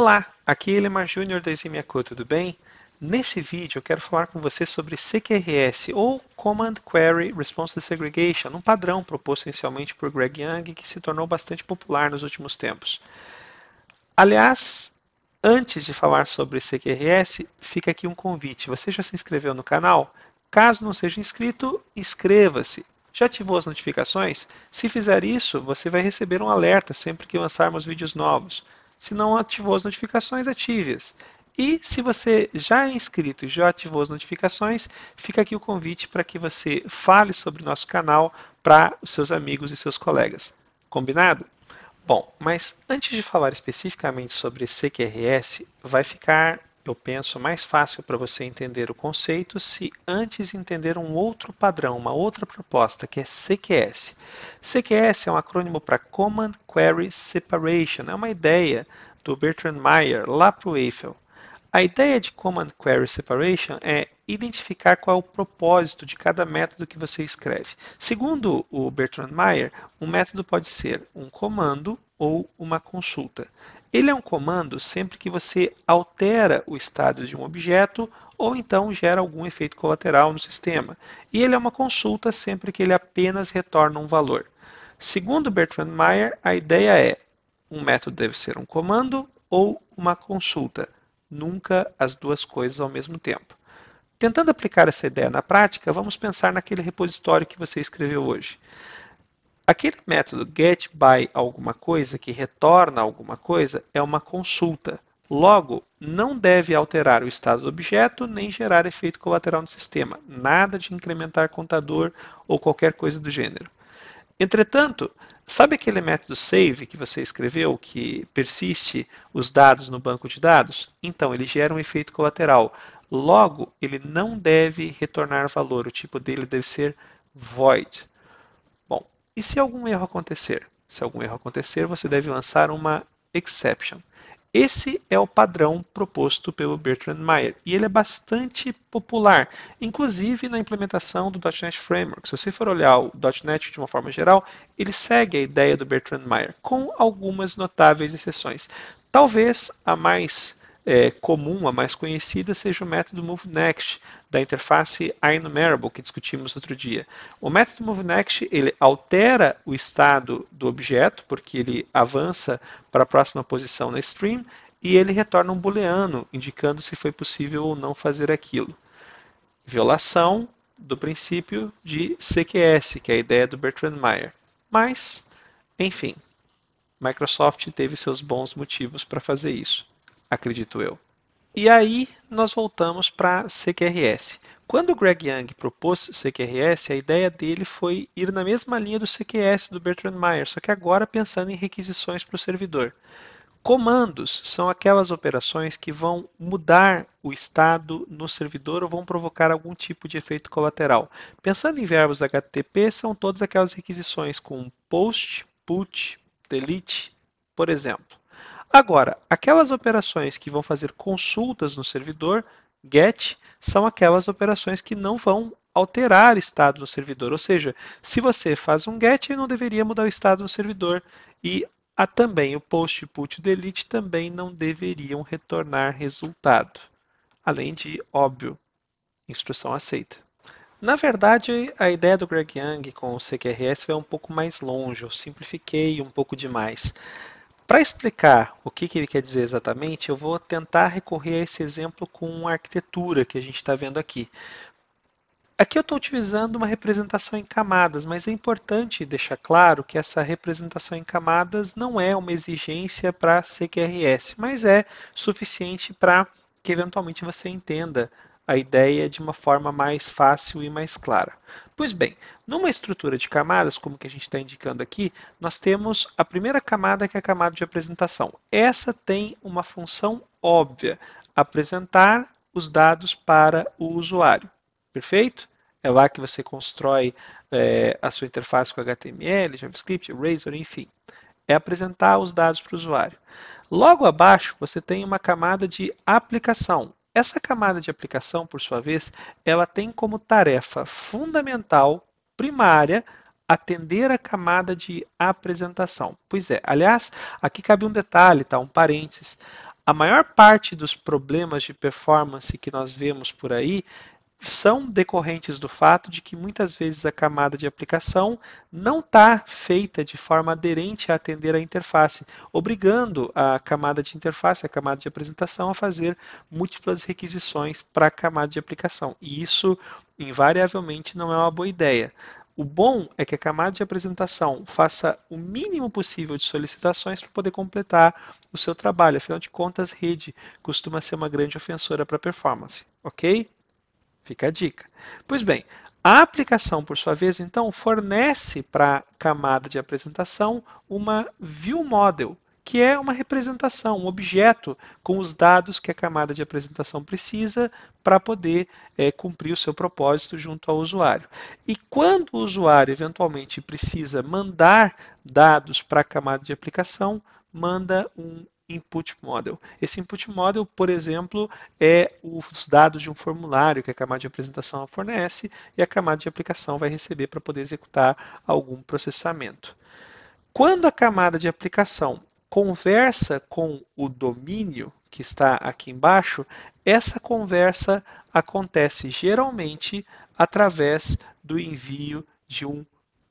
Olá, aqui é Elemar Júnior da Eximiaco, tudo bem? Nesse vídeo eu quero falar com você sobre CQRS ou Command Query Response Segregation, um padrão proposto inicialmente por Greg Young que se tornou bastante popular nos últimos tempos. Aliás, antes de falar sobre CQRS, fica aqui um convite. Você já se inscreveu no canal? Caso não seja inscrito, inscreva-se. Já ativou as notificações? Se fizer isso, você vai receber um alerta sempre que lançarmos vídeos novos. Se não ativou as notificações, ative-as. E se você já é inscrito e já ativou as notificações, fica aqui o convite para que você fale sobre o nosso canal para os seus amigos e seus colegas. Combinado? Bom, mas antes de falar especificamente sobre CQRS, vai ficar, eu penso, mais fácil para você entender o conceito se antes entender um outro padrão, uma outra proposta, que é CQS. CQS é um acrônimo para Command Query Separation, é uma ideia do Bertrand Meyer lá para o Eiffel. A ideia de Command Query Separation é identificar qual é o propósito de cada método que você escreve. Segundo o Bertrand Meyer, um método pode ser um comando ou uma consulta. Ele é um comando sempre que você altera o estado de um objeto ou então gera algum efeito colateral no sistema. E ele é uma consulta sempre que ele apenas retorna um valor. Segundo Bertrand Meyer, a ideia é um método deve ser um comando ou uma consulta, nunca as duas coisas ao mesmo tempo. Tentando aplicar essa ideia na prática, vamos pensar naquele repositório que você escreveu hoje. Aquele método get by alguma coisa, que retorna alguma coisa, é uma consulta. Logo, não deve alterar o estado do objeto nem gerar efeito colateral no sistema, nada de incrementar contador ou qualquer coisa do gênero. Entretanto, sabe aquele método save que você escreveu que persiste os dados no banco de dados? Então, ele gera um efeito colateral. Logo, ele não deve retornar valor, o tipo dele deve ser void. E se algum erro acontecer? Se algum erro acontecer, você deve lançar uma exception. Esse é o padrão proposto pelo Bertrand Meyer e ele é bastante popular, inclusive na implementação do .NET Framework. Se você for olhar o .NET de uma forma geral, ele segue a ideia do Bertrand Meyer, com algumas notáveis exceções. Talvez a mais é, comum, a mais conhecida, seja o método MoveNext, da interface iNumerable, que discutimos outro dia. O método MoveNext ele altera o estado do objeto, porque ele avança para a próxima posição na stream, e ele retorna um booleano, indicando se foi possível ou não fazer aquilo. Violação do princípio de CQS, que é a ideia do Bertrand Meyer. Mas, enfim, Microsoft teve seus bons motivos para fazer isso acredito eu. E aí nós voltamos para CQRS. Quando o Greg Young propôs CQRS, a ideia dele foi ir na mesma linha do CQS do Bertrand Meyer, só que agora pensando em requisições para o servidor. Comandos são aquelas operações que vão mudar o estado no servidor ou vão provocar algum tipo de efeito colateral. Pensando em verbos HTTP, são todas aquelas requisições com post, put, delete, por exemplo. Agora, aquelas operações que vão fazer consultas no servidor, GET, são aquelas operações que não vão alterar estado no servidor. Ou seja, se você faz um GET, não deveria mudar o estado no servidor. E a, também o POST, PUT e DELETE também não deveriam retornar resultado. Além de, óbvio, instrução aceita. Na verdade, a ideia do Greg Young com o CQRS vai um pouco mais longe, eu simplifiquei um pouco demais. Para explicar o que, que, ele quer dizer exatamente, eu vou tentar recorrer a esse exemplo com a arquitetura que a gente está vendo aqui. Aqui eu estou utilizando uma representação em camadas, mas é importante deixar claro que essa representação em camadas não é uma exigência para CQRS, mas é suficiente para que eventualmente você entenda a ideia de uma forma mais fácil e mais clara. Pois bem, numa estrutura de camadas, como que a gente está indicando aqui, nós temos a primeira camada que é a camada de apresentação. Essa tem uma função óbvia, apresentar os dados para o usuário. Perfeito? É lá que você constrói é, a sua interface com HTML, JavaScript, Razor, enfim. É apresentar os dados para o usuário. Logo abaixo, você tem uma camada de aplicação. Essa camada de aplicação, por sua vez, ela tem como tarefa fundamental, primária, atender a camada de apresentação. Pois é, aliás, aqui cabe um detalhe, tá? um parênteses. A maior parte dos problemas de performance que nós vemos por aí são decorrentes do fato de que muitas vezes a camada de aplicação não está feita de forma aderente a atender a interface, obrigando a camada de interface, a camada de apresentação, a fazer múltiplas requisições para a camada de aplicação. E isso, invariavelmente, não é uma boa ideia. O bom é que a camada de apresentação faça o mínimo possível de solicitações para poder completar o seu trabalho. Afinal de contas, rede costuma ser uma grande ofensora para a performance, ok? Fica a dica. Pois bem, a aplicação, por sua vez, então, fornece para a camada de apresentação uma view model, que é uma representação, um objeto com os dados que a camada de apresentação precisa para poder é, cumprir o seu propósito junto ao usuário. E quando o usuário eventualmente precisa mandar dados para a camada de aplicação, manda um input model. Esse input model, por exemplo, é os dados de um formulário que a camada de apresentação fornece e a camada de aplicação vai receber para poder executar algum processamento. Quando a camada de aplicação conversa com o domínio que está aqui embaixo, essa conversa acontece geralmente através do envio de um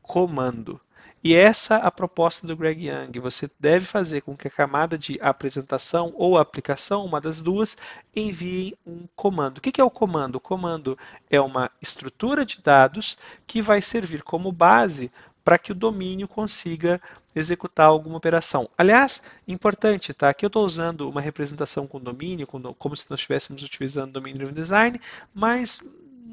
comando. E essa é a proposta do Greg Young. Você deve fazer com que a camada de apresentação ou aplicação, uma das duas, envie um comando. O que é o comando? O comando é uma estrutura de dados que vai servir como base para que o domínio consiga executar alguma operação. Aliás, importante, tá? Aqui eu estou usando uma representação com domínio, como se nós estivéssemos utilizando domínio driven design, mas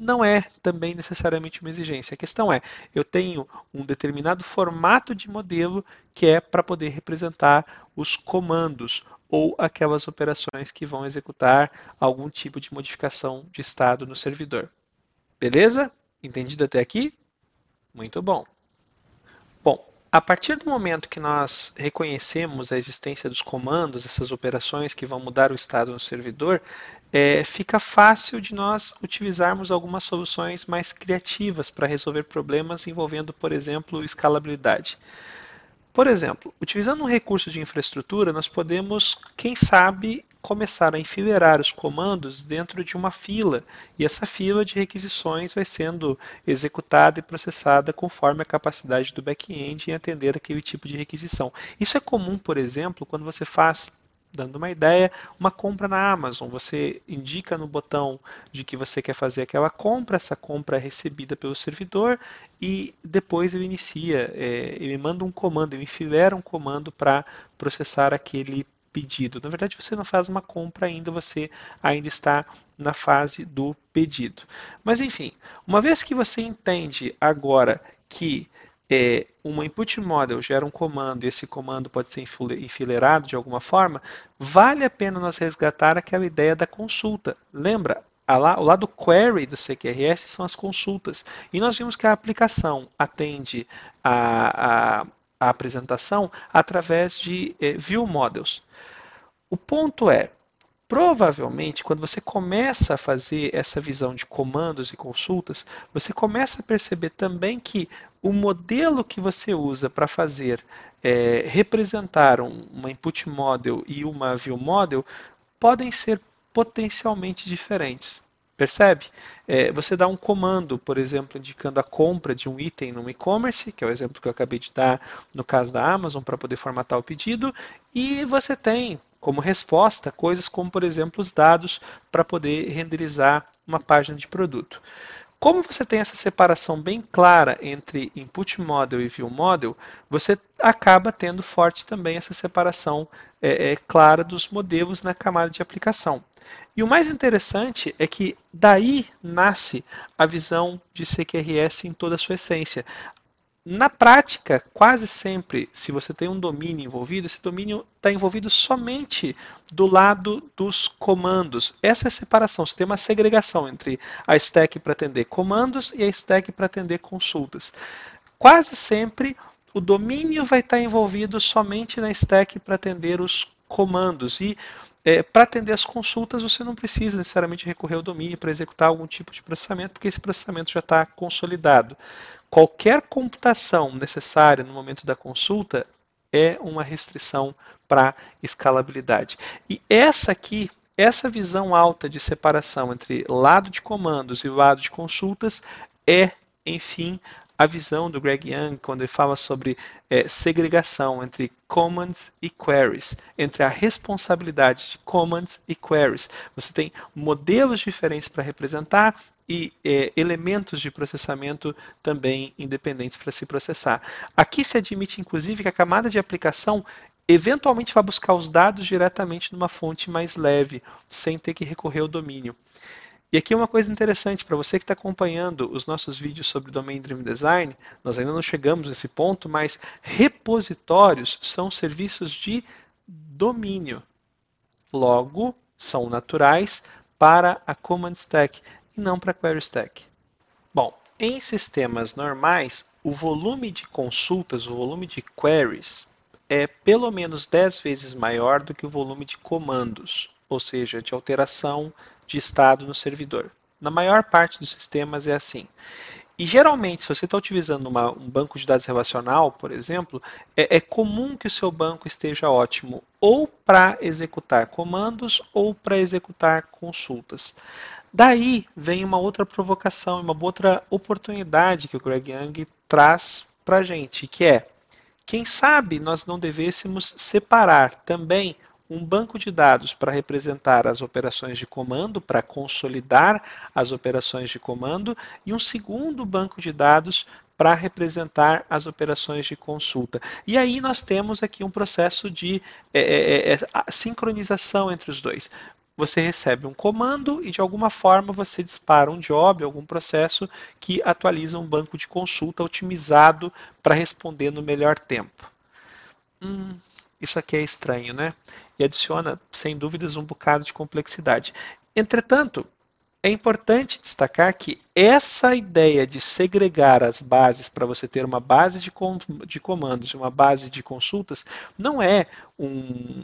não é também necessariamente uma exigência. A questão é, eu tenho um determinado formato de modelo que é para poder representar os comandos ou aquelas operações que vão executar algum tipo de modificação de estado no servidor. Beleza? Entendido até aqui? Muito bom. A partir do momento que nós reconhecemos a existência dos comandos, essas operações que vão mudar o estado no servidor, é, fica fácil de nós utilizarmos algumas soluções mais criativas para resolver problemas envolvendo, por exemplo, escalabilidade. Por exemplo, utilizando um recurso de infraestrutura, nós podemos, quem sabe, começar a enfileirar os comandos dentro de uma fila, e essa fila de requisições vai sendo executada e processada conforme a capacidade do back-end em atender aquele tipo de requisição. Isso é comum, por exemplo, quando você faz Dando uma ideia, uma compra na Amazon. Você indica no botão de que você quer fazer aquela compra, essa compra é recebida pelo servidor e depois ele inicia, é, ele manda um comando, ele enfileira um comando para processar aquele pedido. Na verdade, você não faz uma compra ainda, você ainda está na fase do pedido. Mas enfim, uma vez que você entende agora que é, uma input model gera um comando e esse comando pode ser enfileirado de alguma forma, vale a pena nós resgatar aquela ideia da consulta. Lembra? o lado query do CQRS são as consultas. E nós vimos que a aplicação atende a, a, a apresentação através de eh, view models. O ponto é, provavelmente, quando você começa a fazer essa visão de comandos e consultas, você começa a perceber também que o modelo que você usa para fazer é, representar um, uma input model e uma view model podem ser potencialmente diferentes. Percebe? É, você dá um comando, por exemplo, indicando a compra de um item no e-commerce, que é o exemplo que eu acabei de dar no caso da Amazon, para poder formatar o pedido, e você tem como resposta coisas como, por exemplo, os dados para poder renderizar uma página de produto. Como você tem essa separação bem clara entre input model e view model, você acaba tendo forte também essa separação é, é, clara dos modelos na camada de aplicação. E o mais interessante é que daí nasce a visão de CQRS em toda a sua essência. Na prática, quase sempre, se você tem um domínio envolvido, esse domínio está envolvido somente do lado dos comandos. Essa é a separação. Você tem uma segregação entre a stack para atender comandos e a stack para atender consultas. Quase sempre, o domínio vai estar envolvido somente na stack para atender os comandos. E é, para atender as consultas, você não precisa necessariamente recorrer ao domínio para executar algum tipo de processamento, porque esse processamento já está consolidado. Qualquer computação necessária no momento da consulta é uma restrição para escalabilidade. E essa aqui, essa visão alta de separação entre lado de comandos e lado de consultas é, enfim, a visão do Greg Young quando ele fala sobre é, segregação entre commands e queries, entre a responsabilidade de commands e queries. Você tem modelos diferentes para representar e é, elementos de processamento também independentes para se processar. Aqui se admite, inclusive, que a camada de aplicação eventualmente vai buscar os dados diretamente numa fonte mais leve, sem ter que recorrer ao domínio. E aqui uma coisa interessante para você que está acompanhando os nossos vídeos sobre Domain Driven Design, nós ainda não chegamos nesse ponto, mas repositórios são serviços de domínio. Logo, são naturais para a Command Stack e não para Query Stack. Bom, em sistemas normais, o volume de consultas, o volume de queries, é pelo menos 10 vezes maior do que o volume de comandos, ou seja, de alteração de estado no servidor. Na maior parte dos sistemas é assim. E geralmente, se você está utilizando uma, um banco de dados relacional, por exemplo, é, é comum que o seu banco esteja ótimo ou para executar comandos ou para executar consultas. Daí vem uma outra provocação, uma outra oportunidade que o Greg Young traz para a gente, que é, quem sabe nós não devêssemos separar também um banco de dados para representar as operações de comando, para consolidar as operações de comando, e um segundo banco de dados para representar as operações de consulta. E aí nós temos aqui um processo de é, é, é, é sincronização entre os dois. Você recebe um comando e de alguma forma você dispara um job, algum processo que atualiza um banco de consulta otimizado para responder no melhor tempo. Hum, isso aqui é estranho, né? E adiciona, sem dúvidas, um bocado de complexidade. Entretanto, é importante destacar que essa ideia de segregar as bases para você ter uma base de, com, de comandos e uma base de consultas não é um,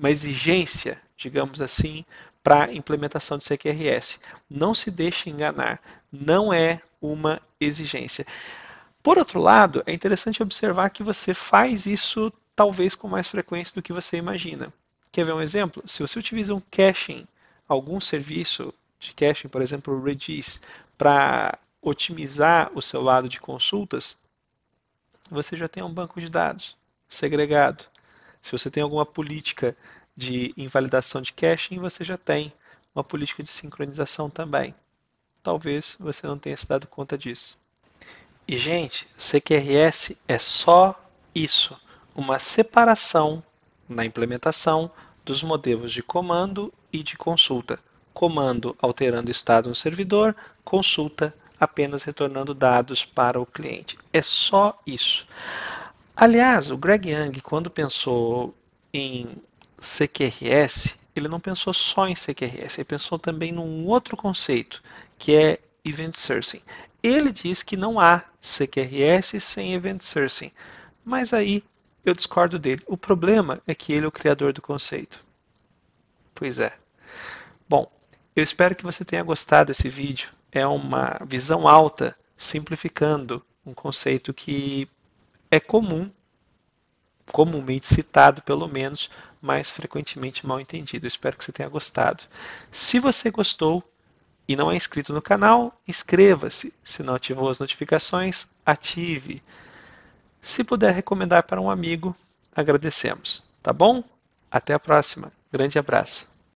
uma exigência, digamos assim, para implementação de CQRS. Não se deixe enganar, não é uma exigência. Por outro lado, é interessante observar que você faz isso talvez com mais frequência do que você imagina. Quer ver um exemplo? Se você utiliza um caching, algum serviço de caching, por exemplo, o Redis, para otimizar o seu lado de consultas, você já tem um banco de dados segregado. Se você tem alguma política de invalidação de caching, você já tem uma política de sincronização também. Talvez você não tenha se dado conta disso. E, gente, CQRS é só isso uma separação na implementação dos modelos de comando e de consulta. Comando alterando estado no servidor, consulta apenas retornando dados para o cliente. É só isso. Aliás, o Greg Young, quando pensou em CQRS, ele não pensou só em CQRS, ele pensou também num outro conceito, que é Event Sourcing. Ele diz que não há CQRS sem Event Sourcing, mas aí eu discordo dele. O problema é que ele é o criador do conceito. Pois é. Bom, eu espero que você tenha gostado desse vídeo. É uma visão alta, simplificando um conceito que é comum, comumente citado pelo menos, mas frequentemente mal entendido. Eu espero que você tenha gostado. Se você gostou e não é inscrito no canal, inscreva-se. Se não ativou as notificações, ative. Se puder recomendar para um amigo, agradecemos. Tá bom? Até a próxima. Grande abraço.